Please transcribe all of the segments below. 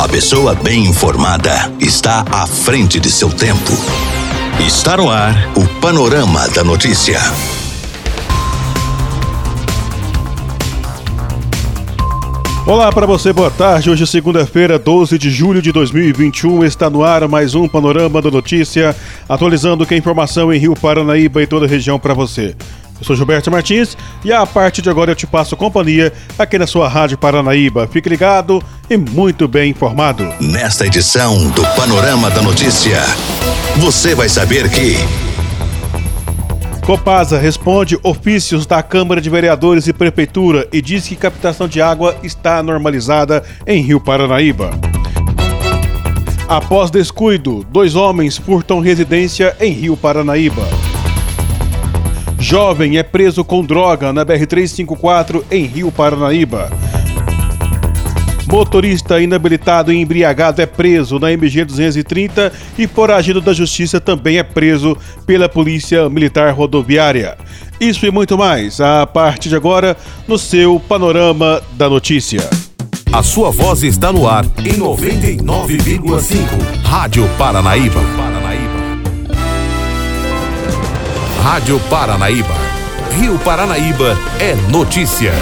A pessoa bem informada está à frente de seu tempo. Está no ar o Panorama da Notícia. Olá para você, boa tarde. Hoje, segunda-feira, 12 de julho de 2021, está no ar mais um Panorama da Notícia, atualizando que a informação em Rio Paranaíba e toda a região para você. Eu sou Gilberto Martins e a partir de agora eu te passo companhia aqui na sua Rádio Paranaíba. Fique ligado e muito bem informado. Nesta edição do Panorama da Notícia, você vai saber que. Copasa responde ofícios da Câmara de Vereadores e Prefeitura e diz que captação de água está normalizada em Rio Paranaíba. Após descuido, dois homens furtam residência em Rio Paranaíba. Jovem é preso com droga na BR-354 em Rio Paranaíba. Motorista inabilitado e embriagado é preso na MG 230 e foragido da justiça também é preso pela Polícia Militar Rodoviária. Isso e muito mais a partir de agora no seu Panorama da Notícia. A sua voz está no ar em 99,5. Rádio Paranaíba. Rádio Paranaíba. Rio Paranaíba é notícia.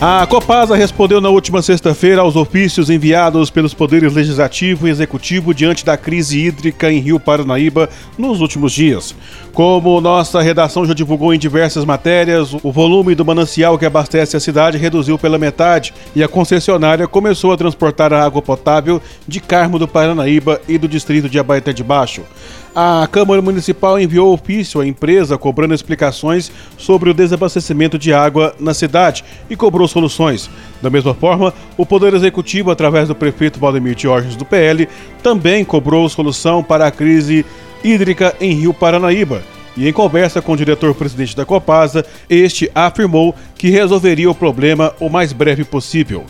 A Copasa respondeu na última sexta-feira aos ofícios enviados pelos poderes legislativo e executivo diante da crise hídrica em Rio Paranaíba nos últimos dias. Como nossa redação já divulgou em diversas matérias, o volume do manancial que abastece a cidade reduziu pela metade e a concessionária começou a transportar a água potável de Carmo do Paranaíba e do distrito de Abaeté de Baixo. A Câmara Municipal enviou ofício à empresa cobrando explicações sobre o desabastecimento de água na cidade e cobrou soluções. Da mesma forma, o Poder Executivo, através do prefeito Valdemir Diógenes do PL, também cobrou solução para a crise hídrica em Rio Paranaíba. E em conversa com o diretor-presidente da Copasa, este afirmou que resolveria o problema o mais breve possível.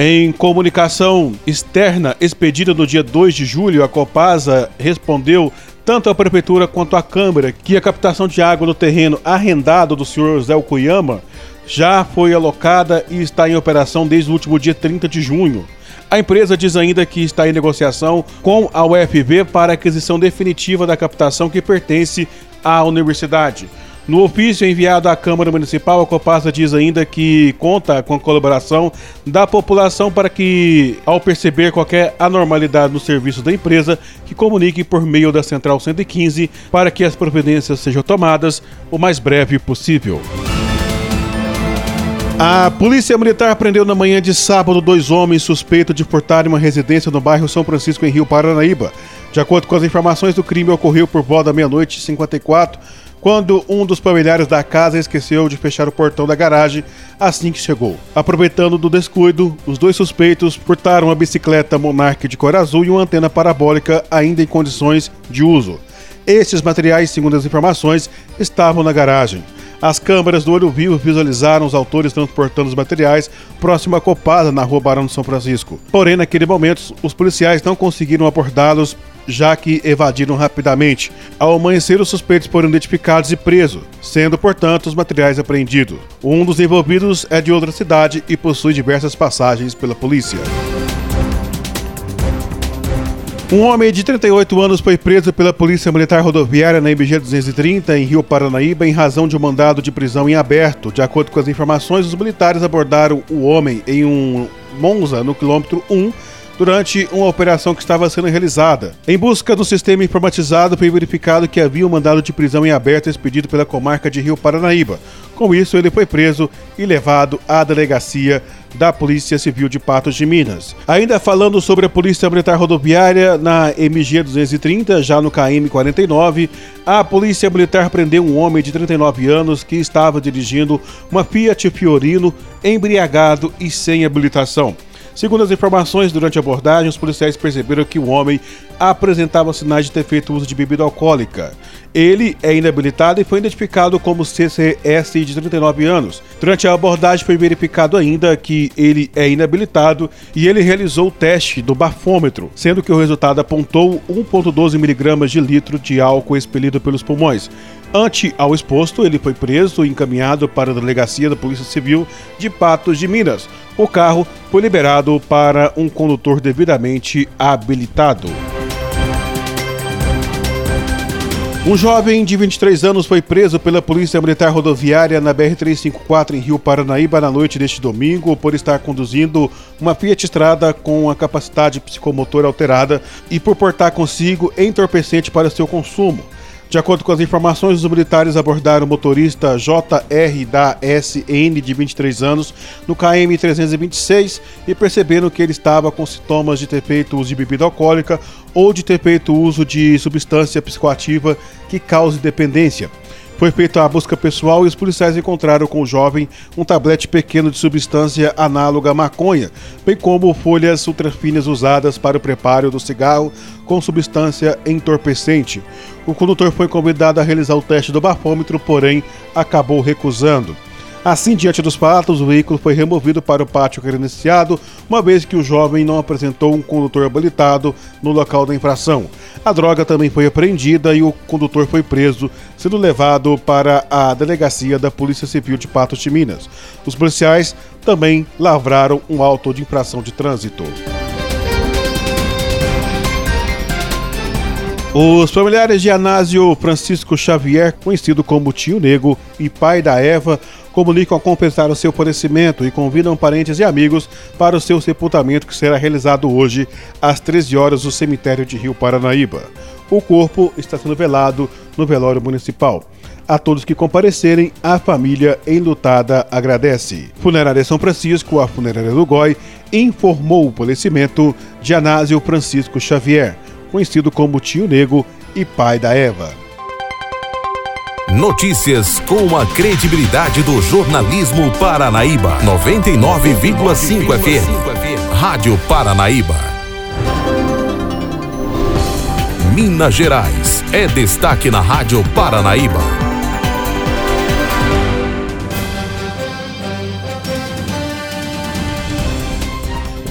Em comunicação externa expedida no dia 2 de julho, a Copasa respondeu tanto à Prefeitura quanto à Câmara que a captação de água no terreno arrendado do senhor Zé Cuyama já foi alocada e está em operação desde o último dia 30 de junho. A empresa diz ainda que está em negociação com a UFV para a aquisição definitiva da captação que pertence à universidade. No ofício enviado à Câmara Municipal, a Copasa diz ainda que conta com a colaboração da população para que, ao perceber qualquer anormalidade no serviço da empresa, que comunique por meio da Central 115 para que as providências sejam tomadas o mais breve possível. A Polícia Militar prendeu na manhã de sábado dois homens suspeitos de furtar uma residência no bairro São Francisco, em Rio Paranaíba. De acordo com as informações, o crime ocorreu por volta da meia-noite e 54 quando um dos familiares da casa esqueceu de fechar o portão da garagem assim que chegou. Aproveitando do descuido, os dois suspeitos furtaram uma bicicleta Monarch de cor azul e uma antena parabólica ainda em condições de uso. Estes materiais, segundo as informações, estavam na garagem. As câmeras do olho vivo visualizaram os autores transportando os materiais próximo à Copasa, na rua Barão de São Francisco. Porém, naquele momento, os policiais não conseguiram abordá-los já que evadiram rapidamente. Ao amanhecer, os suspeitos foram identificados e presos, sendo, portanto, os materiais apreendidos. Um dos envolvidos é de outra cidade e possui diversas passagens pela polícia. Um homem de 38 anos foi preso pela Polícia Militar Rodoviária na MG 230 em Rio Paranaíba em razão de um mandado de prisão em aberto. De acordo com as informações, os militares abordaram o homem em um Monza no quilômetro 1 durante uma operação que estava sendo realizada. Em busca do sistema informatizado, foi verificado que havia um mandado de prisão em aberto expedido pela comarca de Rio Paranaíba. Com isso, ele foi preso e levado à delegacia da Polícia Civil de Patos de Minas. Ainda falando sobre a Polícia Militar Rodoviária na MG 230, já no KM 49, a Polícia Militar prendeu um homem de 39 anos que estava dirigindo uma Fiat Fiorino embriagado e sem habilitação. Segundo as informações, durante a abordagem, os policiais perceberam que o homem apresentava sinais de ter feito uso de bebida alcoólica. Ele é inabilitado e foi identificado como CCS de 39 anos. Durante a abordagem foi verificado ainda que ele é inabilitado e ele realizou o teste do bafômetro, sendo que o resultado apontou 1,12 miligramas de litro de álcool expelido pelos pulmões. Ante ao exposto, ele foi preso e encaminhado para a delegacia da Polícia Civil de Patos de Minas. O carro foi liberado para um condutor devidamente habilitado. Um jovem de 23 anos foi preso pela Polícia Militar Rodoviária na BR-354 em Rio Paranaíba na noite deste domingo por estar conduzindo uma Fiat Estrada com a capacidade psicomotora alterada e por portar consigo entorpecente para seu consumo. De acordo com as informações, os militares abordaram o motorista JR da SN de 23 anos no KM 326 e perceberam que ele estava com sintomas de ter feito uso de bebida alcoólica ou de ter feito uso de substância psicoativa que cause dependência. Foi feita a busca pessoal e os policiais encontraram com o jovem um tablete pequeno de substância análoga à maconha, bem como folhas ultrafinas usadas para o preparo do cigarro com substância entorpecente. O condutor foi convidado a realizar o teste do bafômetro, porém acabou recusando. Assim, diante dos fatos, o veículo foi removido para o pátio credenciado, uma vez que o jovem não apresentou um condutor habilitado no local da infração. A droga também foi apreendida e o condutor foi preso, sendo levado para a delegacia da Polícia Civil de Patos de Minas. Os policiais também lavraram um auto de infração de trânsito. Os familiares de Anásio Francisco Xavier, conhecido como Tio Nego e pai da Eva, comunicam a compensar o seu falecimento e convidam parentes e amigos para o seu sepultamento que será realizado hoje às 13 horas no cemitério de Rio Paranaíba. O corpo está sendo velado no velório municipal. A todos que comparecerem, a família enlutada agradece. Funerária São Francisco, a funerária do Goi, informou o falecimento de Anásio Francisco Xavier conhecido como Tio Nego e pai da Eva. Notícias com a credibilidade do jornalismo Paranaíba. 99,5 FM. Rádio Paranaíba. Minas Gerais é destaque na Rádio Paranaíba.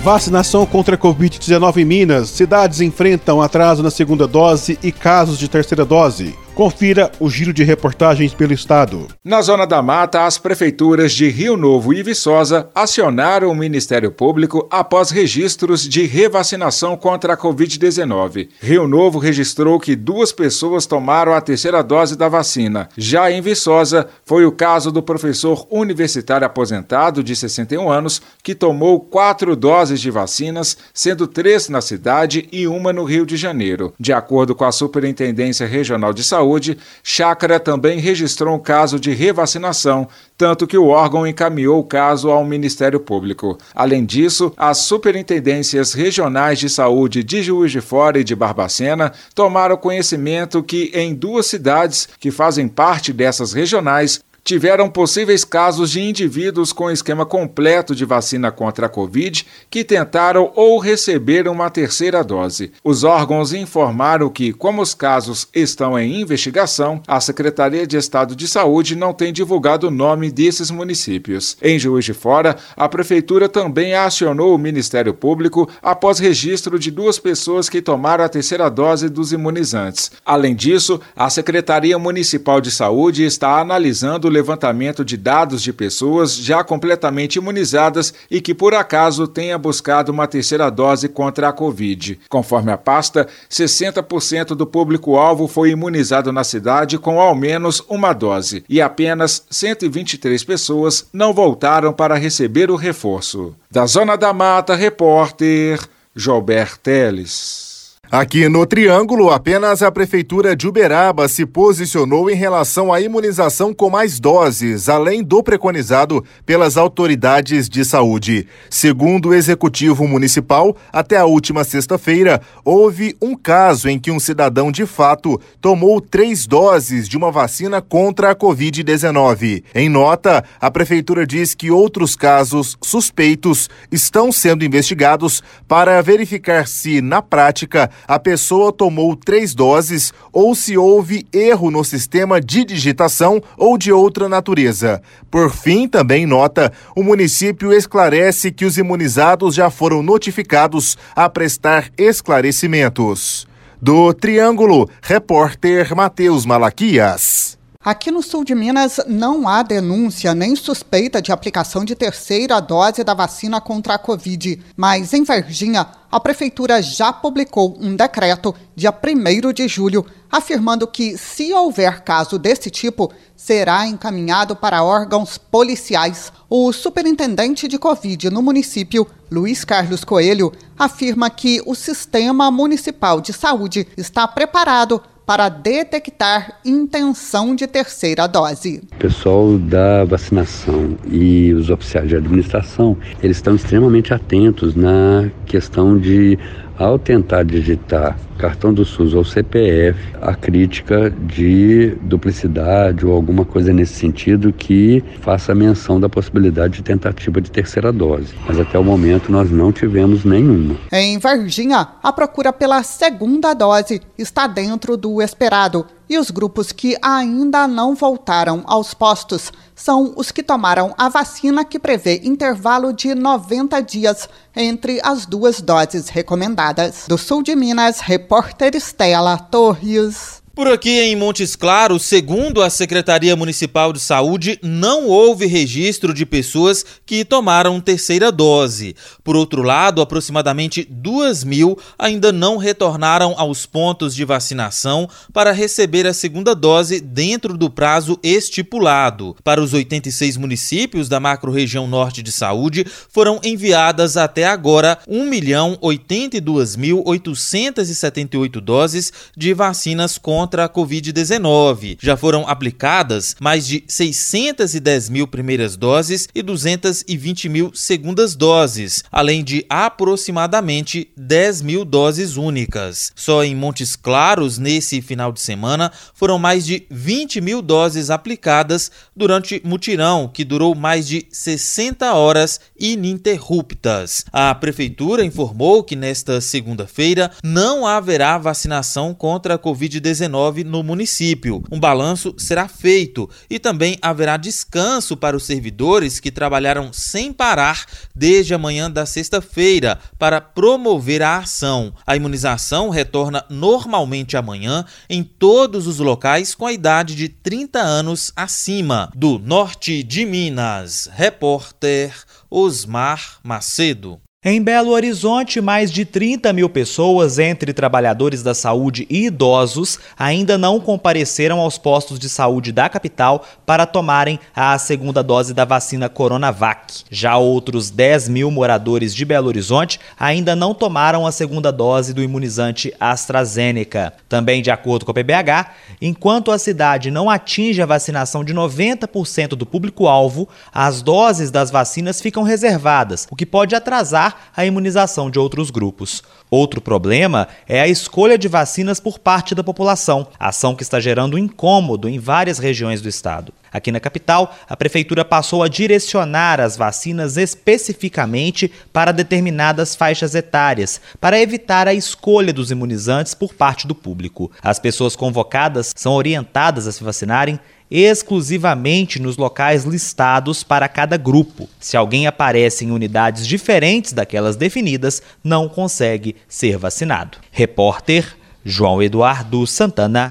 Vacinação contra a Covid-19 em Minas. Cidades enfrentam atraso na segunda dose e casos de terceira dose. Confira o giro de reportagens pelo estado. Na Zona da Mata, as prefeituras de Rio Novo e Viçosa acionaram o Ministério Público após registros de revacinação contra a Covid-19. Rio Novo registrou que duas pessoas tomaram a terceira dose da vacina. Já em Viçosa, foi o caso do professor universitário aposentado de 61 anos que tomou quatro doses de vacinas, sendo três na cidade e uma no Rio de Janeiro. De acordo com a Superintendência Regional de Saúde, Saúde, Chácara também registrou um caso de revacinação, tanto que o órgão encaminhou o caso ao Ministério Público. Além disso, as superintendências regionais de saúde de Juiz de Fora e de Barbacena tomaram conhecimento que em duas cidades que fazem parte dessas regionais tiveram possíveis casos de indivíduos com esquema completo de vacina contra a Covid que tentaram ou receberam uma terceira dose. Os órgãos informaram que, como os casos estão em investigação, a Secretaria de Estado de Saúde não tem divulgado o nome desses municípios. Em Juiz de Fora, a Prefeitura também acionou o Ministério Público após registro de duas pessoas que tomaram a terceira dose dos imunizantes. Além disso, a Secretaria Municipal de Saúde está analisando levantamento de dados de pessoas já completamente imunizadas e que por acaso tenha buscado uma terceira dose contra a Covid. Conforme a pasta, 60% do público-alvo foi imunizado na cidade com ao menos uma dose e apenas 123 pessoas não voltaram para receber o reforço. Da Zona da Mata, repórter Gilbert Teles. Aqui no Triângulo, apenas a Prefeitura de Uberaba se posicionou em relação à imunização com mais doses, além do preconizado pelas autoridades de saúde. Segundo o Executivo Municipal, até a última sexta-feira, houve um caso em que um cidadão de fato tomou três doses de uma vacina contra a Covid-19. Em nota, a Prefeitura diz que outros casos suspeitos estão sendo investigados para verificar se, na prática, a pessoa tomou três doses ou se houve erro no sistema de digitação ou de outra natureza. Por fim, também nota, o município esclarece que os imunizados já foram notificados a prestar esclarecimentos. Do Triângulo, repórter Matheus Malaquias. Aqui no sul de Minas não há denúncia nem suspeita de aplicação de terceira dose da vacina contra a Covid, mas em Varginha, a prefeitura já publicou um decreto dia 1 de julho afirmando que, se houver caso desse tipo, será encaminhado para órgãos policiais. O superintendente de Covid no município, Luiz Carlos Coelho, afirma que o sistema municipal de saúde está preparado para detectar intenção de terceira dose. O pessoal da vacinação e os oficiais de administração, eles estão extremamente atentos na questão de ao tentar digitar cartão do SUS ou CPF, a crítica de duplicidade ou alguma coisa nesse sentido que faça menção da possibilidade de tentativa de terceira dose. Mas até o momento nós não tivemos nenhuma. Em Varginha, a procura pela segunda dose está dentro do esperado e os grupos que ainda não voltaram aos postos são os que tomaram a vacina que prevê intervalo de 90 dias entre as duas doses recomendadas. Do sul de Minas, repórter Estela Torres. Por aqui em Montes Claros, segundo a Secretaria Municipal de Saúde, não houve registro de pessoas que tomaram terceira dose. Por outro lado, aproximadamente 2 mil ainda não retornaram aos pontos de vacinação para receber a segunda dose dentro do prazo estipulado. Para os 86 municípios da macro-região norte de saúde, foram enviadas até agora 1.082.878 doses de vacinas contra contra a Covid-19. Já foram aplicadas mais de 610 mil primeiras doses e 220 mil segundas doses, além de aproximadamente 10 mil doses únicas. Só em Montes Claros, nesse final de semana, foram mais de 20 mil doses aplicadas durante mutirão, que durou mais de 60 horas ininterruptas. A Prefeitura informou que nesta segunda-feira não haverá vacinação contra a Covid-19 no município. Um balanço será feito e também haverá descanso para os servidores que trabalharam sem parar desde a manhã da sexta-feira para promover a ação. A imunização retorna normalmente amanhã em todos os locais com a idade de 30 anos acima. Do norte de Minas, repórter Osmar Macedo. Em Belo Horizonte, mais de 30 mil pessoas, entre trabalhadores da saúde e idosos, ainda não compareceram aos postos de saúde da capital para tomarem a segunda dose da vacina Coronavac. Já outros 10 mil moradores de Belo Horizonte ainda não tomaram a segunda dose do imunizante AstraZeneca. Também, de acordo com a PBH, enquanto a cidade não atinge a vacinação de 90% do público-alvo, as doses das vacinas ficam reservadas, o que pode atrasar a imunização de outros grupos. Outro problema é a escolha de vacinas por parte da população, ação que está gerando incômodo em várias regiões do estado. Aqui na capital, a prefeitura passou a direcionar as vacinas especificamente para determinadas faixas etárias, para evitar a escolha dos imunizantes por parte do público. As pessoas convocadas são orientadas a se vacinarem exclusivamente nos locais listados para cada grupo. Se alguém aparece em unidades diferentes daquelas definidas, não consegue ser vacinado. Repórter João Eduardo Santana.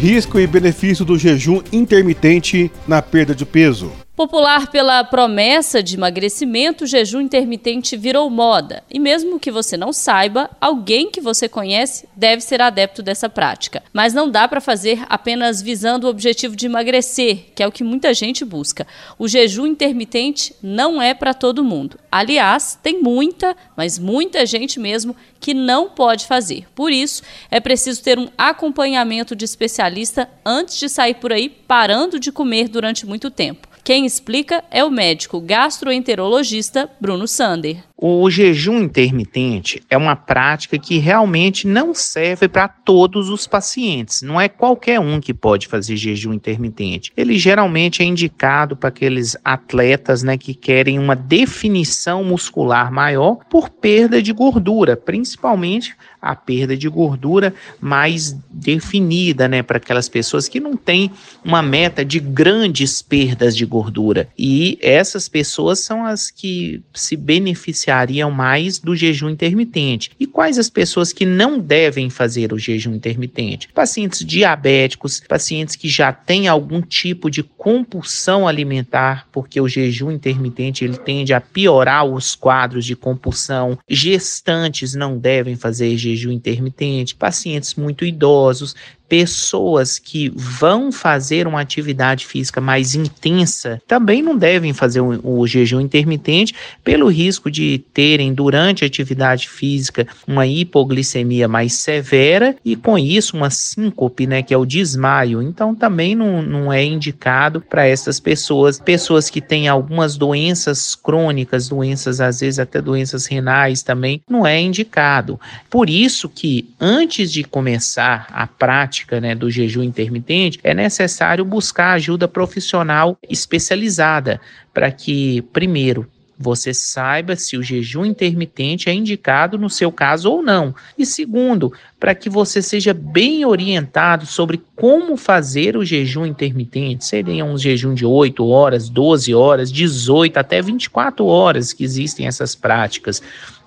Risco e benefício do jejum intermitente na perda de peso. Popular pela promessa de emagrecimento, o jejum intermitente virou moda. E mesmo que você não saiba, alguém que você conhece deve ser adepto dessa prática. Mas não dá para fazer apenas visando o objetivo de emagrecer, que é o que muita gente busca. O jejum intermitente não é para todo mundo. Aliás, tem muita, mas muita gente mesmo que não pode fazer. Por isso, é preciso ter um acompanhamento de especialista antes de sair por aí parando de comer durante muito tempo. Quem explica é o médico gastroenterologista Bruno Sander. O jejum intermitente é uma prática que realmente não serve para todos os pacientes. Não é qualquer um que pode fazer jejum intermitente. Ele geralmente é indicado para aqueles atletas né, que querem uma definição muscular maior por perda de gordura, principalmente a perda de gordura mais definida, né, para aquelas pessoas que não têm uma meta de grandes perdas de gordura. E essas pessoas são as que se beneficiam beneficiariam mais do jejum intermitente. E quais as pessoas que não devem fazer o jejum intermitente? Pacientes diabéticos, pacientes que já têm algum tipo de compulsão alimentar, porque o jejum intermitente ele tende a piorar os quadros de compulsão. Gestantes não devem fazer jejum intermitente, pacientes muito idosos, pessoas que vão fazer uma atividade física mais intensa também não devem fazer o, o, jejum intermitente pelo risco de terem durante a atividade física uma hipoglicemia mais severa e com isso uma síncope, né, que é o desmaio. Então também não, não é indicado para essas pessoas, pessoas que têm algumas doenças crônicas, doenças às vezes até doenças renais também, não é indicado. Por isso que antes de começar a prática prática né, do jejum intermitente, é necessário buscar ajuda profissional especializada para que, primeiro, você saiba se o jejum intermitente é indicado no seu caso ou não. E segundo, para que você seja bem orientado sobre como fazer o jejum intermitente. Seria um jejum de 8 horas, 12 horas, 18 até 24 horas que existem essas práticas.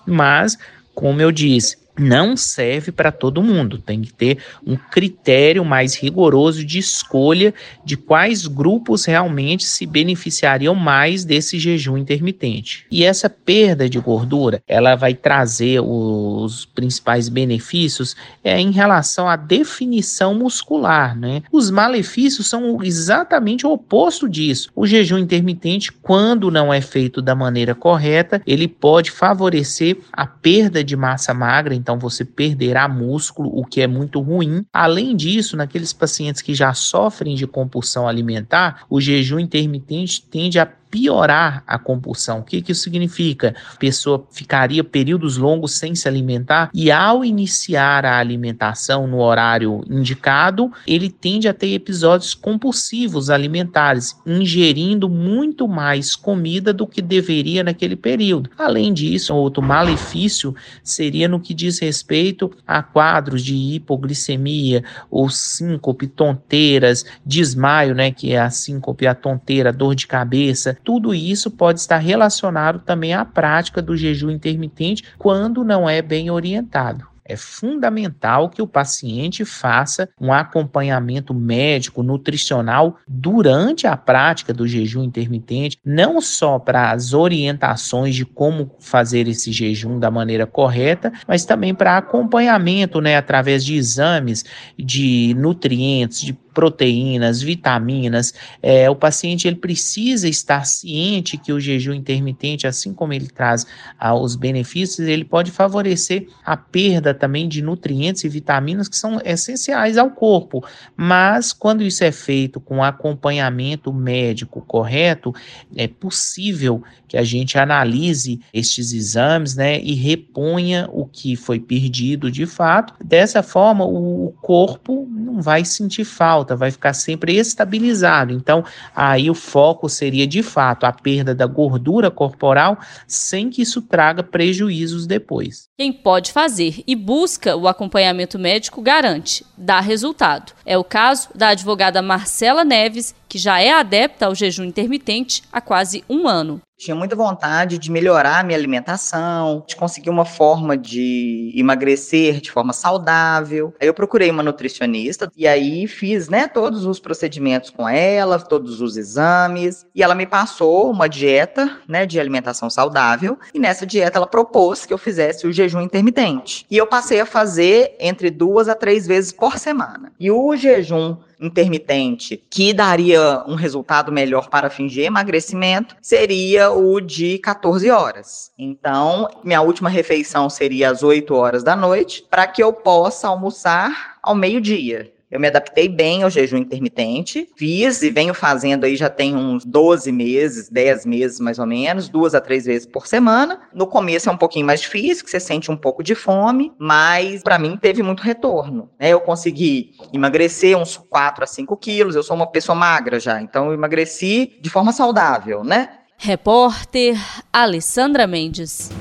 Mas, como eu disse, não serve para todo mundo. Tem que ter um critério mais rigoroso de escolha de quais grupos realmente se beneficiariam mais desse jejum intermitente. E essa perda de gordura, ela vai trazer os principais benefícios é, em relação à definição muscular, né? Os malefícios são exatamente o oposto disso. O jejum intermitente, quando não é feito da maneira correta, ele pode favorecer a perda de massa magra, então você perderá músculo, o que é muito ruim. Além disso, naqueles pacientes que já sofrem de compulsão alimentar, o jejum intermitente tende a piorar a compulsão. O que, que isso significa? A pessoa ficaria períodos longos sem se alimentar e ao iniciar a alimentação no horário indicado, ele tende a ter episódios compulsivos alimentares, ingerindo muito mais comida do que deveria naquele período. Além disso, outro malefício seria no que diz respeito a quadros de hipoglicemia ou síncope, tonteiras, desmaio, né, que é a síncope, a tonteira, dor de cabeça, tudo isso pode estar relacionado também à prática do jejum intermitente quando não é bem orientado. É fundamental que o paciente faça um acompanhamento médico, nutricional durante a prática do jejum intermitente, não só para as orientações de como fazer esse jejum da maneira correta, mas também para acompanhamento, né, através de exames de nutrientes, de proteínas, vitaminas. É, o paciente ele precisa estar ciente que o jejum intermitente, assim como ele traz ah, os benefícios, ele pode favorecer a perda também de nutrientes e vitaminas que são essenciais ao corpo. Mas quando isso é feito com acompanhamento médico correto, é possível que a gente analise estes exames, né, e reponha o que foi perdido de fato. Dessa forma, o corpo não vai sentir falta alta, vai ficar sempre estabilizado. Então, aí o foco seria de fato a perda da gordura corporal sem que isso traga prejuízos depois. Quem pode fazer e busca o acompanhamento médico garante, dá resultado. É o caso da advogada Marcela Neves, que já é adepta ao jejum intermitente há quase um ano. Tinha muita vontade de melhorar a minha alimentação, de conseguir uma forma de emagrecer de forma saudável. Aí eu procurei uma nutricionista e aí fiz, né, todos os procedimentos com ela, todos os exames, e ela me passou uma dieta, né, de alimentação saudável, e nessa dieta ela propôs que eu fizesse o jejum intermitente. E eu passei a fazer entre duas a três vezes por semana. E o jejum intermitente que daria um resultado melhor para fingir emagrecimento seria o de 14 horas. Então, minha última refeição seria às 8 horas da noite, para que eu possa almoçar ao meio-dia. Eu me adaptei bem ao jejum intermitente, fiz e venho fazendo aí já tem uns 12 meses, 10 meses mais ou menos, duas a três vezes por semana. No começo é um pouquinho mais difícil, que você sente um pouco de fome, mas para mim teve muito retorno. Né? Eu consegui emagrecer uns 4 a 5 quilos, eu sou uma pessoa magra já, então eu emagreci de forma saudável, né? Repórter Alessandra Mendes.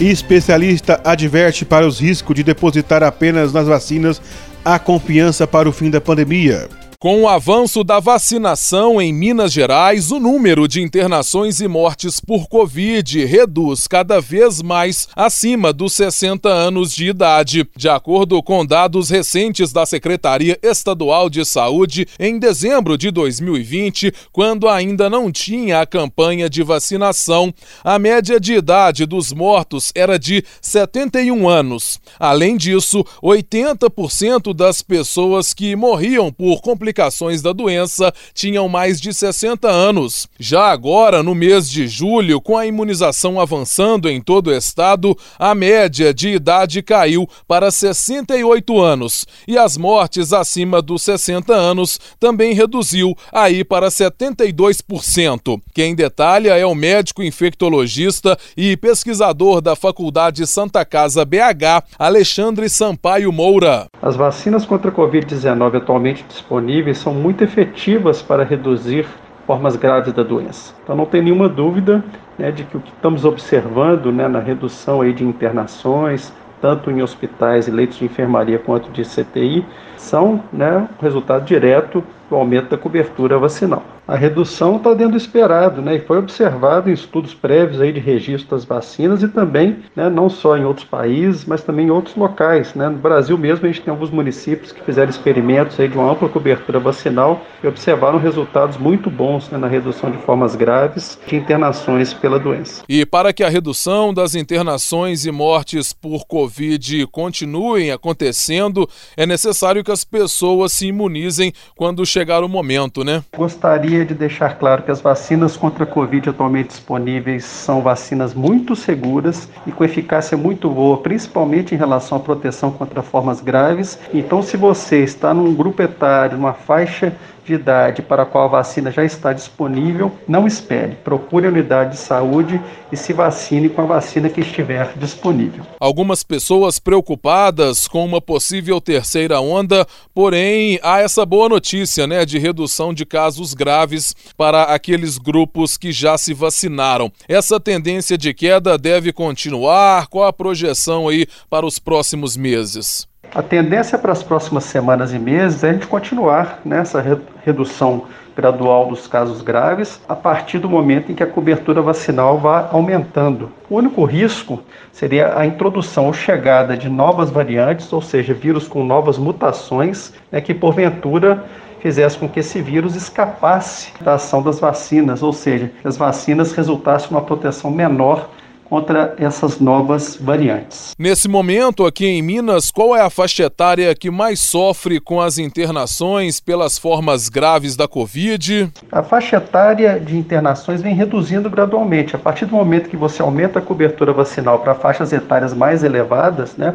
Especialista adverte para os riscos de depositar apenas nas vacinas a confiança para o fim da pandemia. Com o avanço da vacinação em Minas Gerais, o número de internações e mortes por Covid reduz cada vez mais acima dos 60 anos de idade. De acordo com dados recentes da Secretaria Estadual de Saúde, em dezembro de 2020, quando ainda não tinha a campanha de vacinação, a média de idade dos mortos era de 71 anos. Além disso, 80% das pessoas que morriam por complicações complicações da doença tinham mais de 60 anos. Já agora, no mês de julho, com a imunização avançando em todo o estado, a média de idade caiu para 68 anos e as mortes acima dos 60 anos também reduziu aí para 72%. Quem detalha é o médico infectologista e pesquisador da Faculdade Santa Casa BH, Alexandre Sampaio Moura. As vacinas contra a Covid-19 atualmente disponíveis disponíveis são muito efetivas para reduzir formas graves da doença. Então não tem nenhuma dúvida né, de que o que estamos observando né, na redução aí de internações, tanto em hospitais e leitos de enfermaria quanto de CTI, são né, resultado direto do aumento da cobertura vacinal. A redução está dentro do esperado, né, e foi observado em estudos prévios aí de registro das vacinas e também, né, não só em outros países, mas também em outros locais. Né. No Brasil mesmo, a gente tem alguns municípios que fizeram experimentos aí de uma ampla cobertura vacinal e observaram resultados muito bons né, na redução de formas graves de internações pela doença. E para que a redução das internações e mortes por Covid continuem acontecendo, é necessário que as pessoas se imunizem quando chegar o momento, né? Gostaria de deixar claro que as vacinas contra a Covid atualmente disponíveis são vacinas muito seguras e com eficácia muito boa, principalmente em relação à proteção contra formas graves. Então, se você está num grupo etário, numa faixa de idade para a qual a vacina já está disponível, não espere. Procure a unidade de saúde e se vacine com a vacina que estiver disponível. Algumas pessoas preocupadas com uma possível terceira onda, porém há essa boa notícia, né, de redução de casos graves para aqueles grupos que já se vacinaram. Essa tendência de queda deve continuar? Qual a projeção aí para os próximos meses? A tendência para as próximas semanas e meses é a gente continuar nessa redução gradual dos casos graves a partir do momento em que a cobertura vacinal vá aumentando. O único risco seria a introdução ou chegada de novas variantes, ou seja, vírus com novas mutações, né, que porventura fizesse com que esse vírus escapasse da ação das vacinas, ou seja, que as vacinas resultassem uma proteção menor contra essas novas variantes. Nesse momento, aqui em Minas, qual é a faixa etária que mais sofre com as internações pelas formas graves da Covid? A faixa etária de internações vem reduzindo gradualmente. A partir do momento que você aumenta a cobertura vacinal para faixas etárias mais elevadas, né?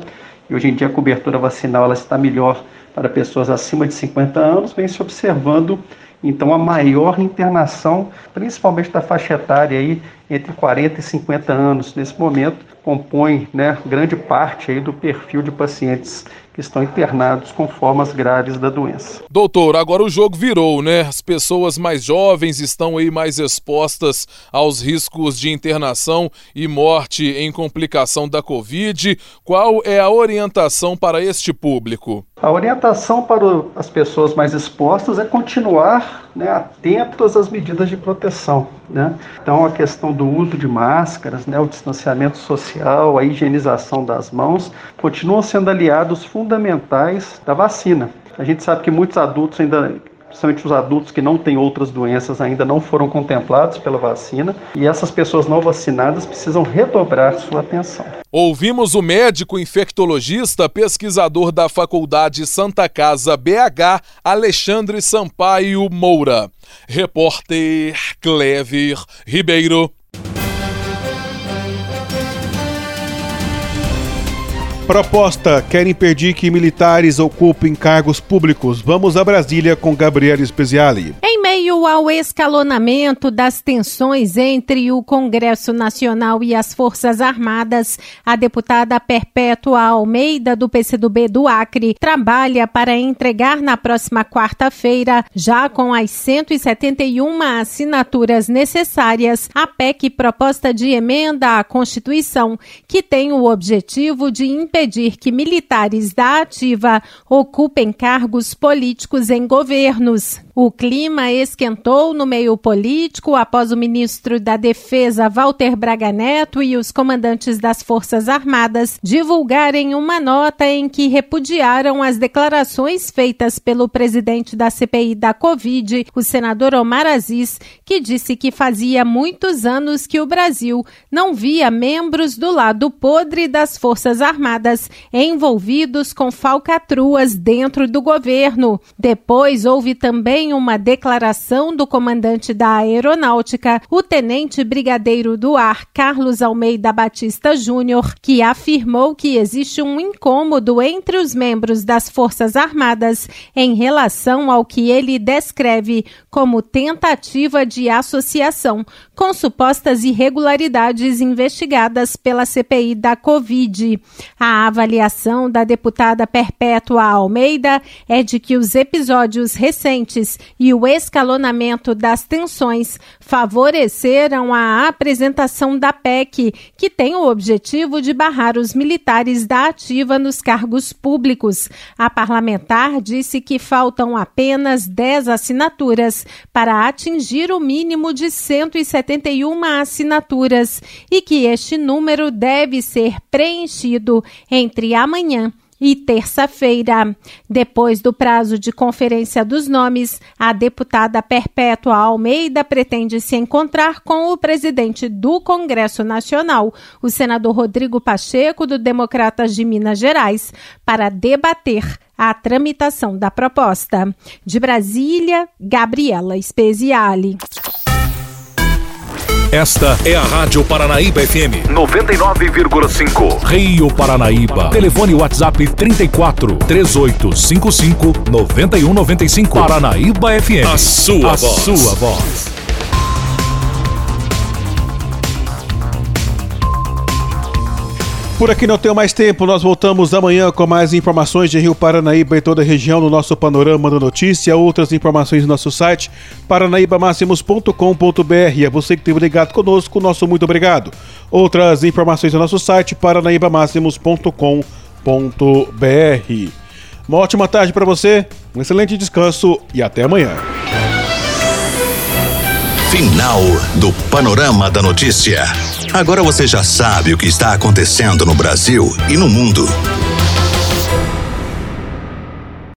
E hoje em dia a cobertura vacinal ela está melhor para pessoas acima de 50 anos, vem se observando então a maior internação, principalmente da faixa etária aí entre 40 e 50 anos nesse momento, compõe né, grande parte aí do perfil de pacientes que estão internados com formas graves da doença. Doutor, agora o jogo virou, né? As pessoas mais jovens estão aí mais expostas aos riscos de internação e morte em complicação da Covid. Qual é a orientação para este público? A orientação para as pessoas mais expostas é continuar né, atentos às medidas de proteção. Né? Então, a questão do uso de máscaras, né, o distanciamento social, a higienização das mãos, continuam sendo aliados fundamentais da vacina. A gente sabe que muitos adultos ainda principalmente os adultos que não têm outras doenças ainda não foram contemplados pela vacina e essas pessoas não vacinadas precisam redobrar sua atenção. Ouvimos o médico infectologista, pesquisador da Faculdade Santa Casa BH, Alexandre Sampaio Moura. Repórter Clever Ribeiro. Proposta quer impedir que militares ocupem cargos públicos. Vamos a Brasília com Gabriela Speziali. Em meio ao escalonamento das tensões entre o Congresso Nacional e as Forças Armadas, a deputada Perpétua Almeida, do PCdoB do Acre, trabalha para entregar na próxima quarta-feira, já com as 171 assinaturas necessárias, a PEC proposta de emenda à Constituição, que tem o objetivo de impedir que militares da ativa ocupem cargos políticos em governos. O clima esquentou no meio político após o ministro da Defesa, Walter Braga Neto, e os comandantes das Forças Armadas divulgarem uma nota em que repudiaram as declarações feitas pelo presidente da CPI da Covid, o senador Omar Aziz, que disse que fazia muitos anos que o Brasil não via membros do lado podre das Forças Armadas envolvidos com falcatruas dentro do governo. Depois houve também em uma declaração do comandante da Aeronáutica, o tenente brigadeiro do ar Carlos Almeida Batista Júnior, que afirmou que existe um incômodo entre os membros das Forças Armadas em relação ao que ele descreve como tentativa de associação com supostas irregularidades investigadas pela CPI da Covid. A avaliação da deputada Perpétua Almeida é de que os episódios recentes e o escalonamento das tensões favoreceram a apresentação da PEC, que tem o objetivo de barrar os militares da ativa nos cargos públicos. A parlamentar disse que faltam apenas 10 assinaturas para atingir o mínimo de 171 assinaturas e que este número deve ser preenchido entre amanhã e terça-feira. Depois do prazo de conferência dos nomes, a deputada Perpétua Almeida pretende se encontrar com o presidente do Congresso Nacional, o senador Rodrigo Pacheco, do Democratas de Minas Gerais, para debater a tramitação da proposta. De Brasília, Gabriela Speziale. Esta é a Rádio Paranaíba FM 99,5. Rio Paranaíba. Telefone WhatsApp 34 3855 9195. Paranaíba FM. A sua a voz. sua voz. Por aqui não tenho mais tempo, nós voltamos amanhã com mais informações de Rio Paranaíba e toda a região no nosso panorama da notícia, outras informações no nosso site paranaibamáximos.com.br. É você que esteve ligado conosco, nosso muito obrigado. Outras informações no nosso site paranaibamáximos.com.br. Uma ótima tarde para você, um excelente descanso e até amanhã. Final do Panorama da Notícia. Agora você já sabe o que está acontecendo no Brasil e no mundo.